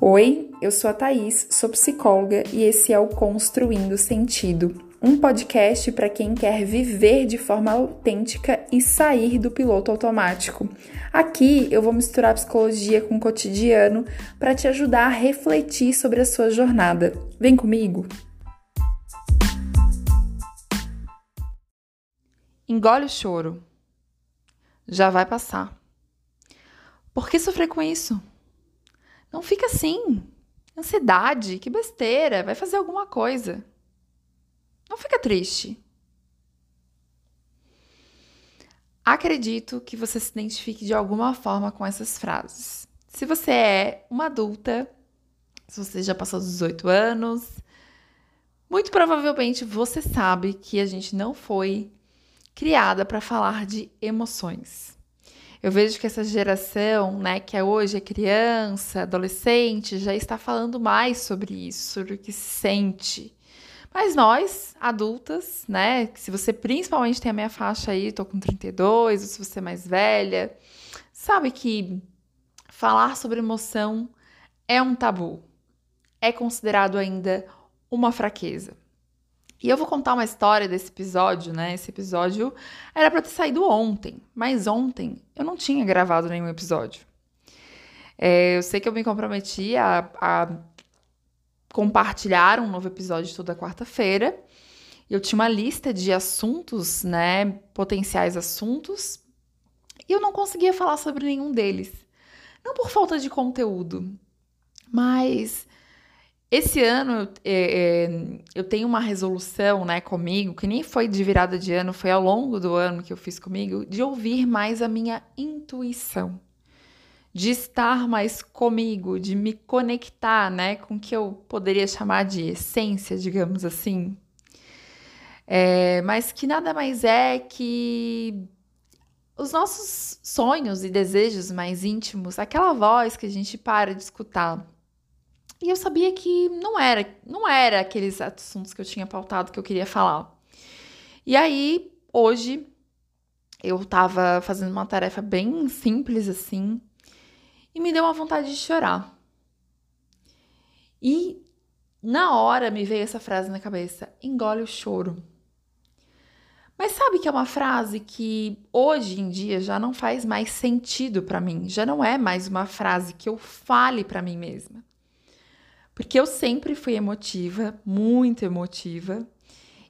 Oi, eu sou a Thaís, sou psicóloga e esse é o Construindo Sentido, um podcast para quem quer viver de forma autêntica e sair do piloto automático. Aqui eu vou misturar psicologia com o cotidiano para te ajudar a refletir sobre a sua jornada. Vem comigo! Engole o choro. Já vai passar. Por que sofrer com isso? Não fica assim. Ansiedade, que besteira, vai fazer alguma coisa. Não fica triste. Acredito que você se identifique de alguma forma com essas frases. Se você é uma adulta, se você já passou dos 18 anos, muito provavelmente você sabe que a gente não foi criada para falar de emoções. Eu vejo que essa geração, né, que é hoje é criança, adolescente, já está falando mais sobre isso, sobre o que se sente. Mas nós, adultas, né, se você principalmente tem a minha faixa aí, tô com 32, ou se você é mais velha, sabe que falar sobre emoção é um tabu. É considerado ainda uma fraqueza. E eu vou contar uma história desse episódio, né? Esse episódio era para ter saído ontem, mas ontem eu não tinha gravado nenhum episódio. É, eu sei que eu me comprometi a, a compartilhar um novo episódio toda quarta-feira. Eu tinha uma lista de assuntos, né? Potenciais assuntos. E eu não conseguia falar sobre nenhum deles. Não por falta de conteúdo, mas esse ano é, é, eu tenho uma resolução, né, comigo, que nem foi de virada de ano, foi ao longo do ano que eu fiz comigo, de ouvir mais a minha intuição, de estar mais comigo, de me conectar, né, com o que eu poderia chamar de essência, digamos assim. É, mas que nada mais é que os nossos sonhos e desejos mais íntimos, aquela voz que a gente para de escutar e eu sabia que não era, não era aqueles assuntos que eu tinha pautado que eu queria falar. E aí, hoje, eu tava fazendo uma tarefa bem simples assim, e me deu uma vontade de chorar. E na hora me veio essa frase na cabeça: engole o choro. Mas sabe que é uma frase que hoje em dia já não faz mais sentido para mim, já não é mais uma frase que eu fale para mim mesma. Porque eu sempre fui emotiva, muito emotiva.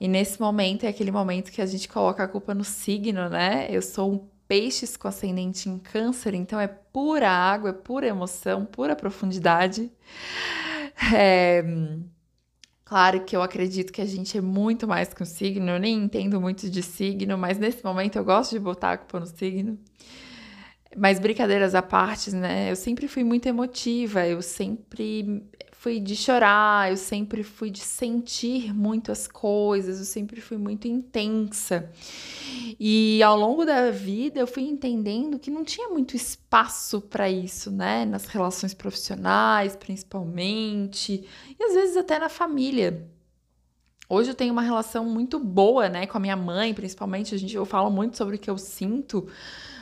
E nesse momento é aquele momento que a gente coloca a culpa no signo, né? Eu sou um peixes com ascendente em câncer, então é pura água, é pura emoção, pura profundidade. É... Claro que eu acredito que a gente é muito mais que um signo, eu nem entendo muito de signo, mas nesse momento eu gosto de botar a culpa no signo. Mas brincadeiras à parte, né? Eu sempre fui muito emotiva, eu sempre fui de chorar, eu sempre fui de sentir muito as coisas, eu sempre fui muito intensa. E ao longo da vida eu fui entendendo que não tinha muito espaço para isso, né? Nas relações profissionais, principalmente, e às vezes até na família. Hoje eu tenho uma relação muito boa, né, com a minha mãe, principalmente, a gente eu falo muito sobre o que eu sinto,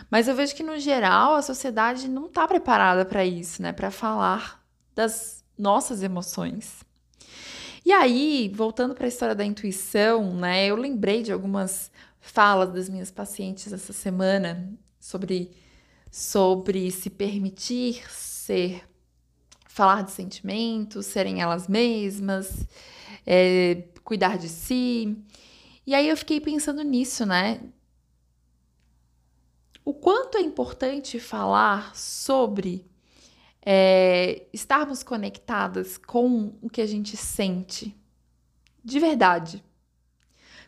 mas eu vejo que no geral a sociedade não está preparada para isso, né, para falar das nossas emoções. E aí, voltando para a história da intuição, né? Eu lembrei de algumas falas das minhas pacientes essa semana sobre sobre se permitir ser falar de sentimentos, serem elas mesmas, é, cuidar de si. E aí eu fiquei pensando nisso, né? O quanto é importante falar sobre é, estarmos conectadas com o que a gente sente de verdade.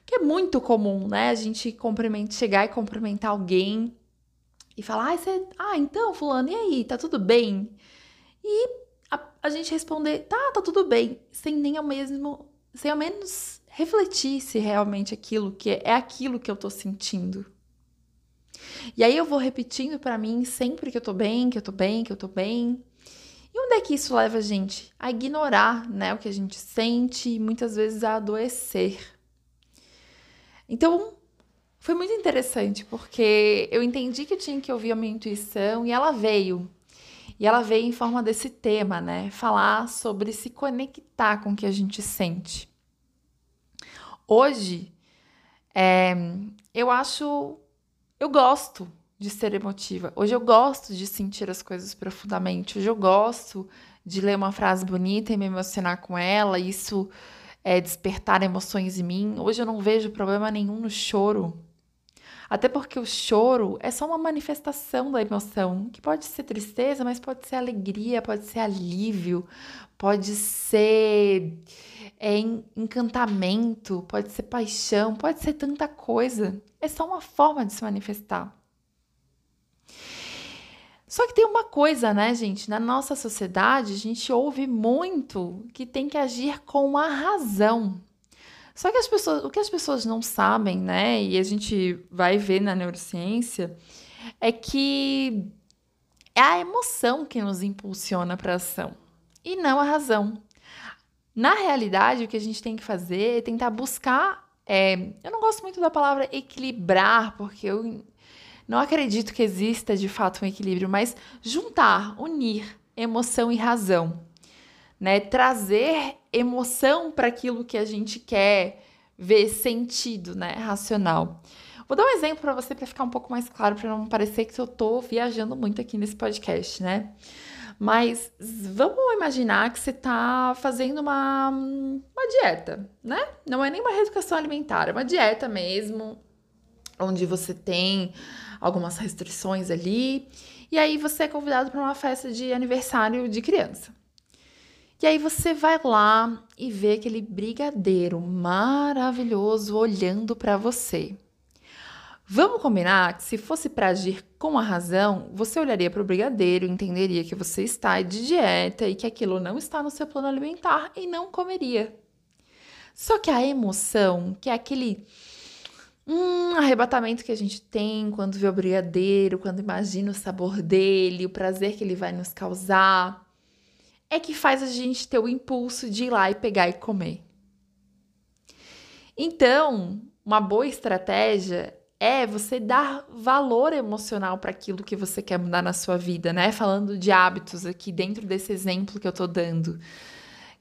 Que é muito comum, né? A gente cumprimentar, chegar e cumprimentar alguém e falar, ah, você, ah, então, fulano, e aí, tá tudo bem? E a, a gente responder, tá, tá tudo bem, sem nem ao mesmo, sem ao menos refletir se realmente aquilo que é, é aquilo que eu tô sentindo. E aí eu vou repetindo para mim sempre que eu tô bem, que eu tô bem, que eu tô bem. E onde é que isso leva a gente? A ignorar né, o que a gente sente e muitas vezes a adoecer. Então, foi muito interessante, porque eu entendi que eu tinha que ouvir a minha intuição e ela veio. E ela veio em forma desse tema, né? Falar sobre se conectar com o que a gente sente. Hoje, é, eu acho. Eu gosto de ser emotiva. Hoje eu gosto de sentir as coisas profundamente. Hoje eu gosto de ler uma frase bonita e me emocionar com ela. Isso é despertar emoções em mim. Hoje eu não vejo problema nenhum no choro. Até porque o choro é só uma manifestação da emoção, que pode ser tristeza, mas pode ser alegria, pode ser alívio, pode ser é, encantamento, pode ser paixão, pode ser tanta coisa. É só uma forma de se manifestar. Só que tem uma coisa, né, gente? Na nossa sociedade, a gente ouve muito que tem que agir com a razão. Só que as pessoas, o que as pessoas não sabem, né, e a gente vai ver na neurociência, é que é a emoção que nos impulsiona para a ação e não a razão. Na realidade, o que a gente tem que fazer é tentar buscar. É, eu não gosto muito da palavra equilibrar, porque eu não acredito que exista de fato um equilíbrio, mas juntar, unir emoção e razão né? Trazer emoção para aquilo que a gente quer ver sentido, né? Racional. Vou dar um exemplo para você para ficar um pouco mais claro, para não parecer que eu tô viajando muito aqui nesse podcast, né? Mas vamos imaginar que você está fazendo uma, uma dieta, né? Não é nem uma reeducação alimentar, é uma dieta mesmo, onde você tem algumas restrições ali. E aí você é convidado para uma festa de aniversário de criança. E aí você vai lá e vê aquele brigadeiro maravilhoso olhando para você. Vamos combinar que se fosse para agir com a razão, você olharia para o brigadeiro, entenderia que você está de dieta e que aquilo não está no seu plano alimentar e não comeria. Só que a emoção, que é aquele hum, arrebatamento que a gente tem quando vê o brigadeiro, quando imagina o sabor dele, o prazer que ele vai nos causar, é que faz a gente ter o impulso de ir lá e pegar e comer. Então, uma boa estratégia é você dar valor emocional para aquilo que você quer mudar na sua vida, né? Falando de hábitos aqui dentro desse exemplo que eu tô dando,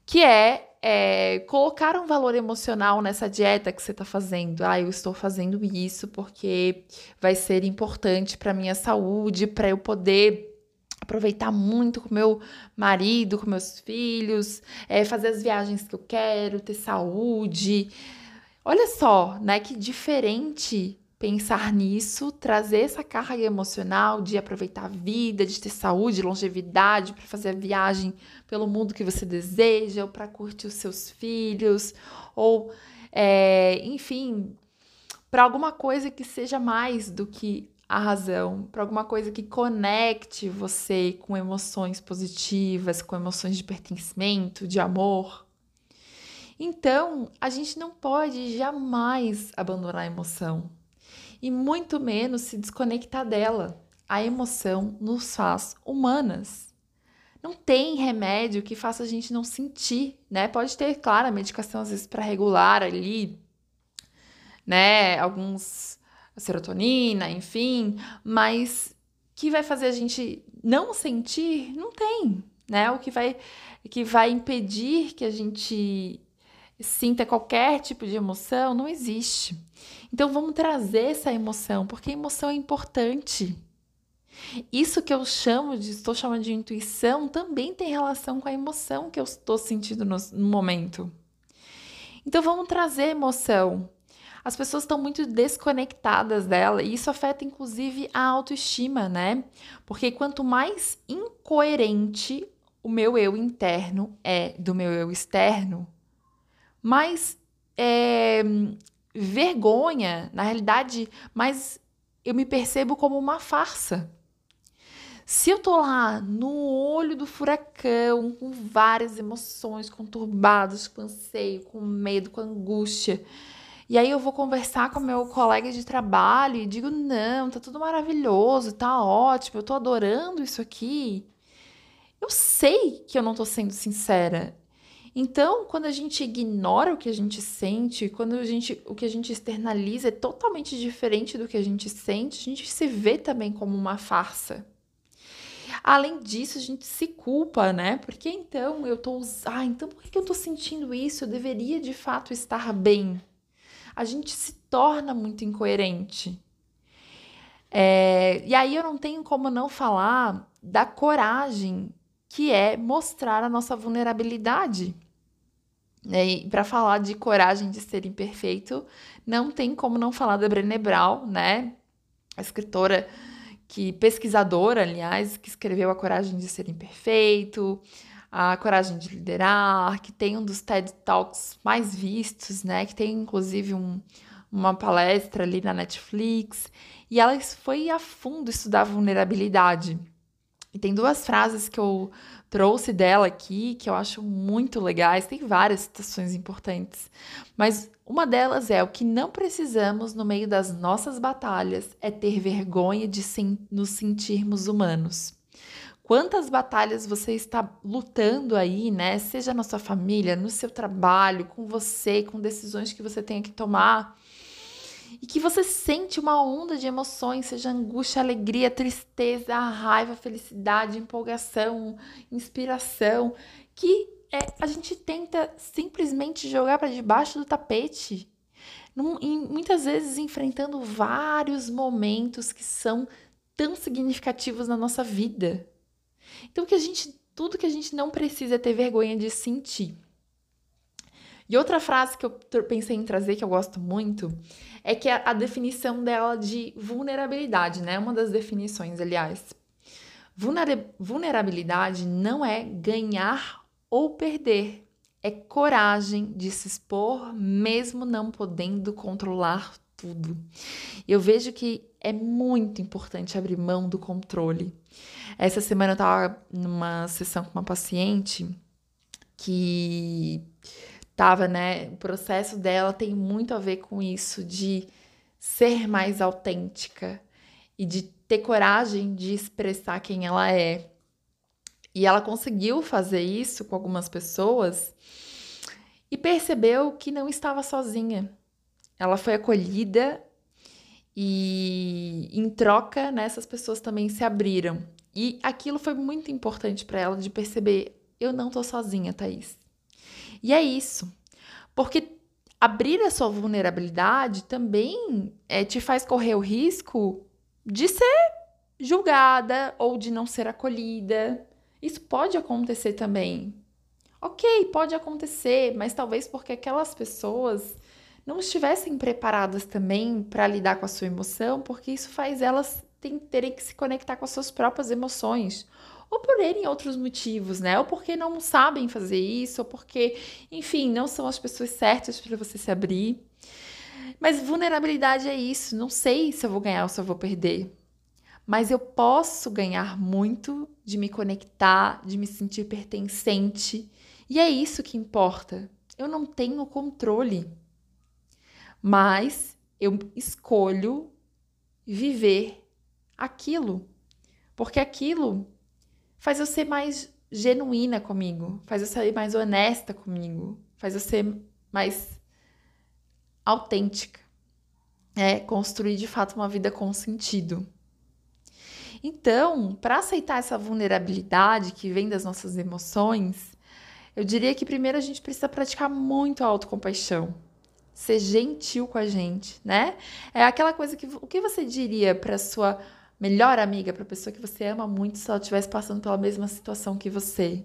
que é, é colocar um valor emocional nessa dieta que você está fazendo. Ah, eu estou fazendo isso porque vai ser importante para minha saúde, para eu poder aproveitar muito com meu marido, com meus filhos, é, fazer as viagens que eu quero, ter saúde. Olha só, né? Que diferente pensar nisso, trazer essa carga emocional de aproveitar a vida, de ter saúde, longevidade, para fazer a viagem pelo mundo que você deseja, ou para curtir os seus filhos, ou, é, enfim, para alguma coisa que seja mais do que a razão, para alguma coisa que conecte você com emoções positivas, com emoções de pertencimento, de amor. Então, a gente não pode jamais abandonar a emoção e muito menos se desconectar dela. A emoção nos faz humanas. Não tem remédio que faça a gente não sentir, né? Pode ter, claro, a medicação às vezes para regular ali, né, alguns serotonina, enfim, mas que vai fazer a gente não sentir, não tem, né? O que vai que vai impedir que a gente sinta qualquer tipo de emoção não existe. Então vamos trazer essa emoção, porque a emoção é importante. Isso que eu chamo de, estou chamando de intuição, também tem relação com a emoção que eu estou sentindo no, no momento. Então vamos trazer emoção as pessoas estão muito desconectadas dela e isso afeta inclusive a autoestima, né? Porque quanto mais incoerente o meu eu interno é do meu eu externo, mais é, vergonha, na realidade, mais eu me percebo como uma farsa. Se eu tô lá no olho do furacão, com várias emoções conturbadas, com anseio, com medo, com angústia, e aí eu vou conversar com meu colega de trabalho e digo: não, tá tudo maravilhoso, tá ótimo, eu tô adorando isso aqui. Eu sei que eu não tô sendo sincera. Então, quando a gente ignora o que a gente sente, quando a gente, o que a gente externaliza é totalmente diferente do que a gente sente, a gente se vê também como uma farsa. além disso, a gente se culpa, né? Porque então eu tô. Ah, então por que eu tô sentindo isso? Eu deveria de fato estar bem. A gente se torna muito incoerente. É, e aí eu não tenho como não falar da coragem que é mostrar a nossa vulnerabilidade. Né? Para falar de coragem de ser imperfeito, não tem como não falar da Brené Brown, né? A escritora que pesquisadora, aliás, que escreveu A Coragem de Ser Imperfeito, A Coragem de Liderar, que tem um dos TED Talks mais vistos, né? Que tem inclusive um, uma palestra ali na Netflix. E ela foi a fundo estudar vulnerabilidade. E tem duas frases que eu trouxe dela aqui que eu acho muito legais. Tem várias citações importantes, mas uma delas é: o que não precisamos no meio das nossas batalhas é ter vergonha de nos sentirmos humanos. Quantas batalhas você está lutando aí, né? Seja na sua família, no seu trabalho, com você, com decisões que você tenha que tomar e que você sente uma onda de emoções, seja angústia, alegria, tristeza, raiva, felicidade, empolgação, inspiração, que é, a gente tenta simplesmente jogar para debaixo do tapete. Num, em, muitas vezes enfrentando vários momentos que são tão significativos na nossa vida. Então que a gente, tudo que a gente não precisa é ter vergonha de sentir. E outra frase que eu pensei em trazer, que eu gosto muito, é que é a definição dela de vulnerabilidade, né? Uma das definições, aliás. Vulnerabilidade não é ganhar ou perder, é coragem de se expor, mesmo não podendo controlar tudo. Eu vejo que é muito importante abrir mão do controle. Essa semana eu estava numa sessão com uma paciente que tava, né? O processo dela tem muito a ver com isso de ser mais autêntica e de ter coragem de expressar quem ela é. E ela conseguiu fazer isso com algumas pessoas e percebeu que não estava sozinha. Ela foi acolhida e em troca, né, essas pessoas também se abriram. E aquilo foi muito importante para ela de perceber, eu não tô sozinha, Thaís. E é isso. Porque abrir a sua vulnerabilidade também é, te faz correr o risco de ser julgada ou de não ser acolhida. Isso pode acontecer também. Ok, pode acontecer, mas talvez porque aquelas pessoas não estivessem preparadas também para lidar com a sua emoção, porque isso faz elas terem que se conectar com as suas próprias emoções ou por N outros motivos, né? Ou porque não sabem fazer isso, ou porque, enfim, não são as pessoas certas para você se abrir. Mas vulnerabilidade é isso. Não sei se eu vou ganhar ou se eu vou perder. Mas eu posso ganhar muito de me conectar, de me sentir pertencente. E é isso que importa. Eu não tenho controle. Mas eu escolho viver aquilo. Porque aquilo faz eu ser mais genuína comigo, faz eu ser mais honesta comigo, faz eu ser mais autêntica. É construir de fato uma vida com sentido. Então, para aceitar essa vulnerabilidade que vem das nossas emoções, eu diria que primeiro a gente precisa praticar muito a autocompaixão. Ser gentil com a gente, né? É aquela coisa que o que você diria para sua melhor amiga, para a pessoa que você ama muito, se ela estivesse passando pela mesma situação que você.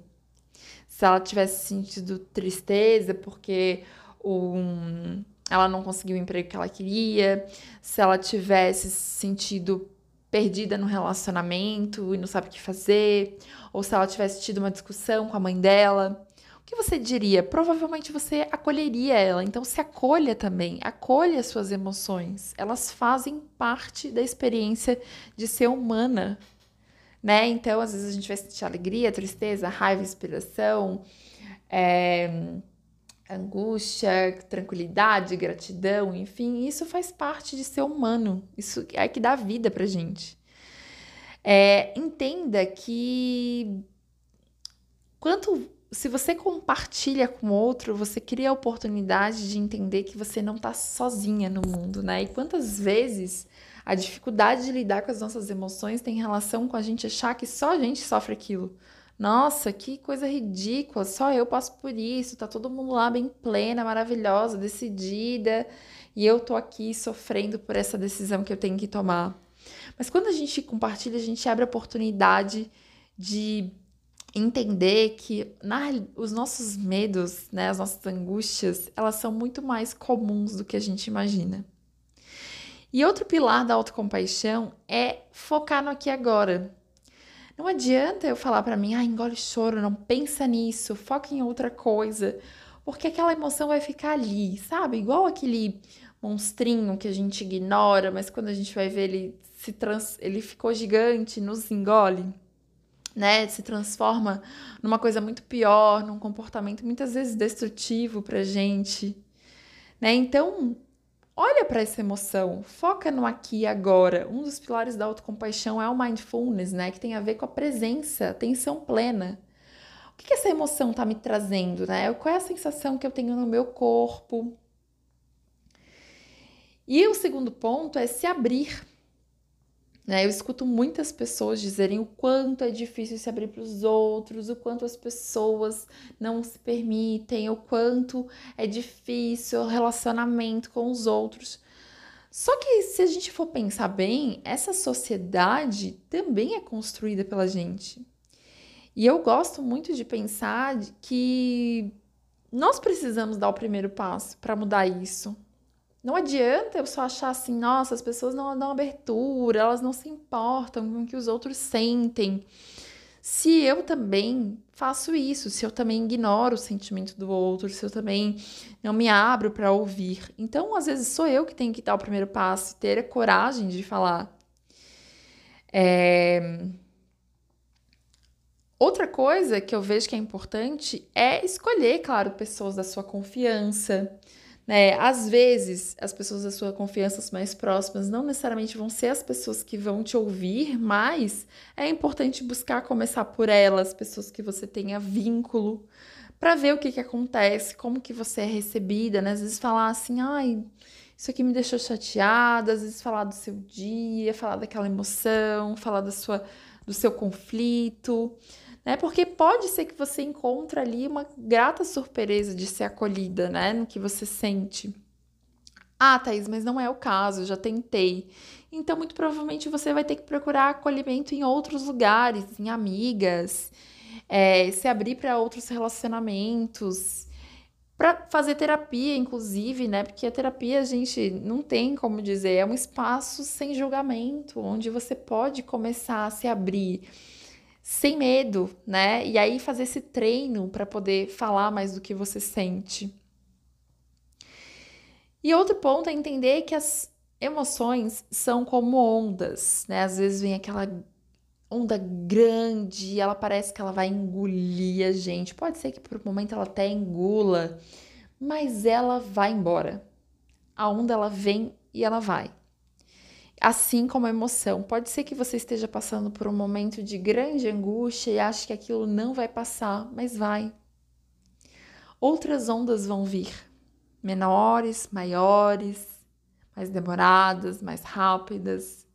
Se ela tivesse sentido tristeza porque um, ela não conseguiu o emprego que ela queria, se ela tivesse sentido perdida no relacionamento e não sabe o que fazer, ou se ela tivesse tido uma discussão com a mãe dela, o que você diria? Provavelmente você acolheria ela. Então se acolha também, acolha as suas emoções. Elas fazem parte da experiência de ser humana, né? Então às vezes a gente vai sentir alegria, tristeza, raiva, inspiração, é, angústia, tranquilidade, gratidão, enfim, isso faz parte de ser humano. Isso é que dá vida pra gente. É, entenda que quanto se você compartilha com outro, você cria a oportunidade de entender que você não está sozinha no mundo, né? E quantas vezes A dificuldade de lidar com as nossas emoções tem relação com a gente achar que só a gente sofre aquilo. Nossa, que coisa ridícula, só eu passo por isso, tá todo mundo lá bem plena, maravilhosa, decidida, e eu tô aqui sofrendo por essa decisão que eu tenho que tomar. Mas quando a gente compartilha, a gente abre a oportunidade de entender que na, os nossos medos, né, as nossas angústias, elas são muito mais comuns do que a gente imagina. E outro pilar da autocompaixão é focar no aqui e agora. Não adianta eu falar para mim, ah, engole choro, não pensa nisso, foca em outra coisa, porque aquela emoção vai ficar ali, sabe? Igual aquele monstrinho que a gente ignora, mas quando a gente vai ver ele se trans... ele ficou gigante, nos engole né, se transforma numa coisa muito pior, num comportamento muitas vezes destrutivo pra gente, né? Então, olha para essa emoção, foca no aqui e agora. Um dos pilares da autocompaixão é o mindfulness, né, que tem a ver com a presença, atenção plena. O que, que essa emoção tá me trazendo, né? Qual é a sensação que eu tenho no meu corpo? E o segundo ponto é se abrir né? Eu escuto muitas pessoas dizerem o quanto é difícil se abrir para os outros, o quanto as pessoas não se permitem, o quanto é difícil o relacionamento com os outros. Só que se a gente for pensar bem, essa sociedade também é construída pela gente. E eu gosto muito de pensar que nós precisamos dar o primeiro passo para mudar isso. Não adianta eu só achar assim, nossa, as pessoas não dão abertura, elas não se importam com o que os outros sentem. Se eu também faço isso, se eu também ignoro o sentimento do outro, se eu também não me abro para ouvir. Então, às vezes, sou eu que tenho que dar o primeiro passo, ter a coragem de falar. É... Outra coisa que eu vejo que é importante é escolher, claro, pessoas da sua confiança né? Às vezes, as pessoas da sua confiança mais próximas não necessariamente vão ser as pessoas que vão te ouvir, mas é importante buscar começar por elas, pessoas que você tenha vínculo, para ver o que, que acontece, como que você é recebida, né? Às vezes falar assim, ai, isso aqui me deixou chateada, às vezes falar do seu dia, falar daquela emoção, falar da sua, do seu conflito né? Porque pode ser que você encontre ali uma grata surpresa de ser acolhida, né? No que você sente. Ah, Thaís, mas não é o caso, já tentei. Então, muito provavelmente você vai ter que procurar acolhimento em outros lugares, em amigas, é, se abrir para outros relacionamentos, para fazer terapia, inclusive, né? Porque a terapia, a gente não tem como dizer, é um espaço sem julgamento, onde você pode começar a se abrir sem medo, né? E aí fazer esse treino para poder falar mais do que você sente. E outro ponto é entender que as emoções são como ondas, né? Às vezes vem aquela onda grande ela parece que ela vai engolir a gente. Pode ser que por um momento ela até engula, mas ela vai embora. A onda ela vem e ela vai assim como a emoção. Pode ser que você esteja passando por um momento de grande angústia e ache que aquilo não vai passar, mas vai. Outras ondas vão vir, menores, maiores, mais demoradas, mais rápidas.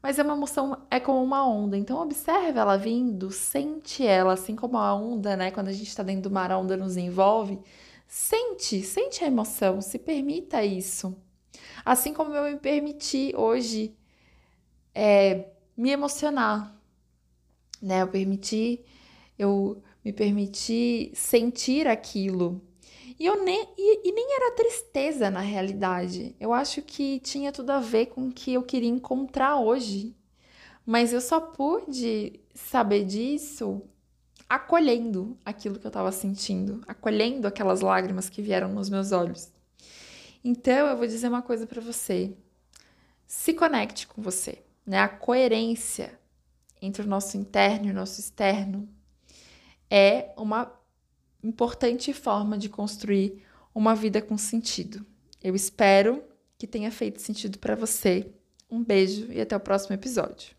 Mas é uma emoção, é como uma onda. Então observe ela vindo, sente ela, assim como a onda, né? Quando a gente está dentro do mar, a onda nos envolve. Sente, sente a emoção, se permita isso. Assim como eu me permiti hoje é, me emocionar, né? Eu permiti, eu me permiti sentir aquilo. E, eu nem, e, e nem era tristeza na realidade. Eu acho que tinha tudo a ver com o que eu queria encontrar hoje. Mas eu só pude saber disso acolhendo aquilo que eu estava sentindo, acolhendo aquelas lágrimas que vieram nos meus olhos. Então, eu vou dizer uma coisa para você. Se conecte com você, né? A coerência entre o nosso interno e o nosso externo é uma importante forma de construir uma vida com sentido. Eu espero que tenha feito sentido para você. Um beijo e até o próximo episódio.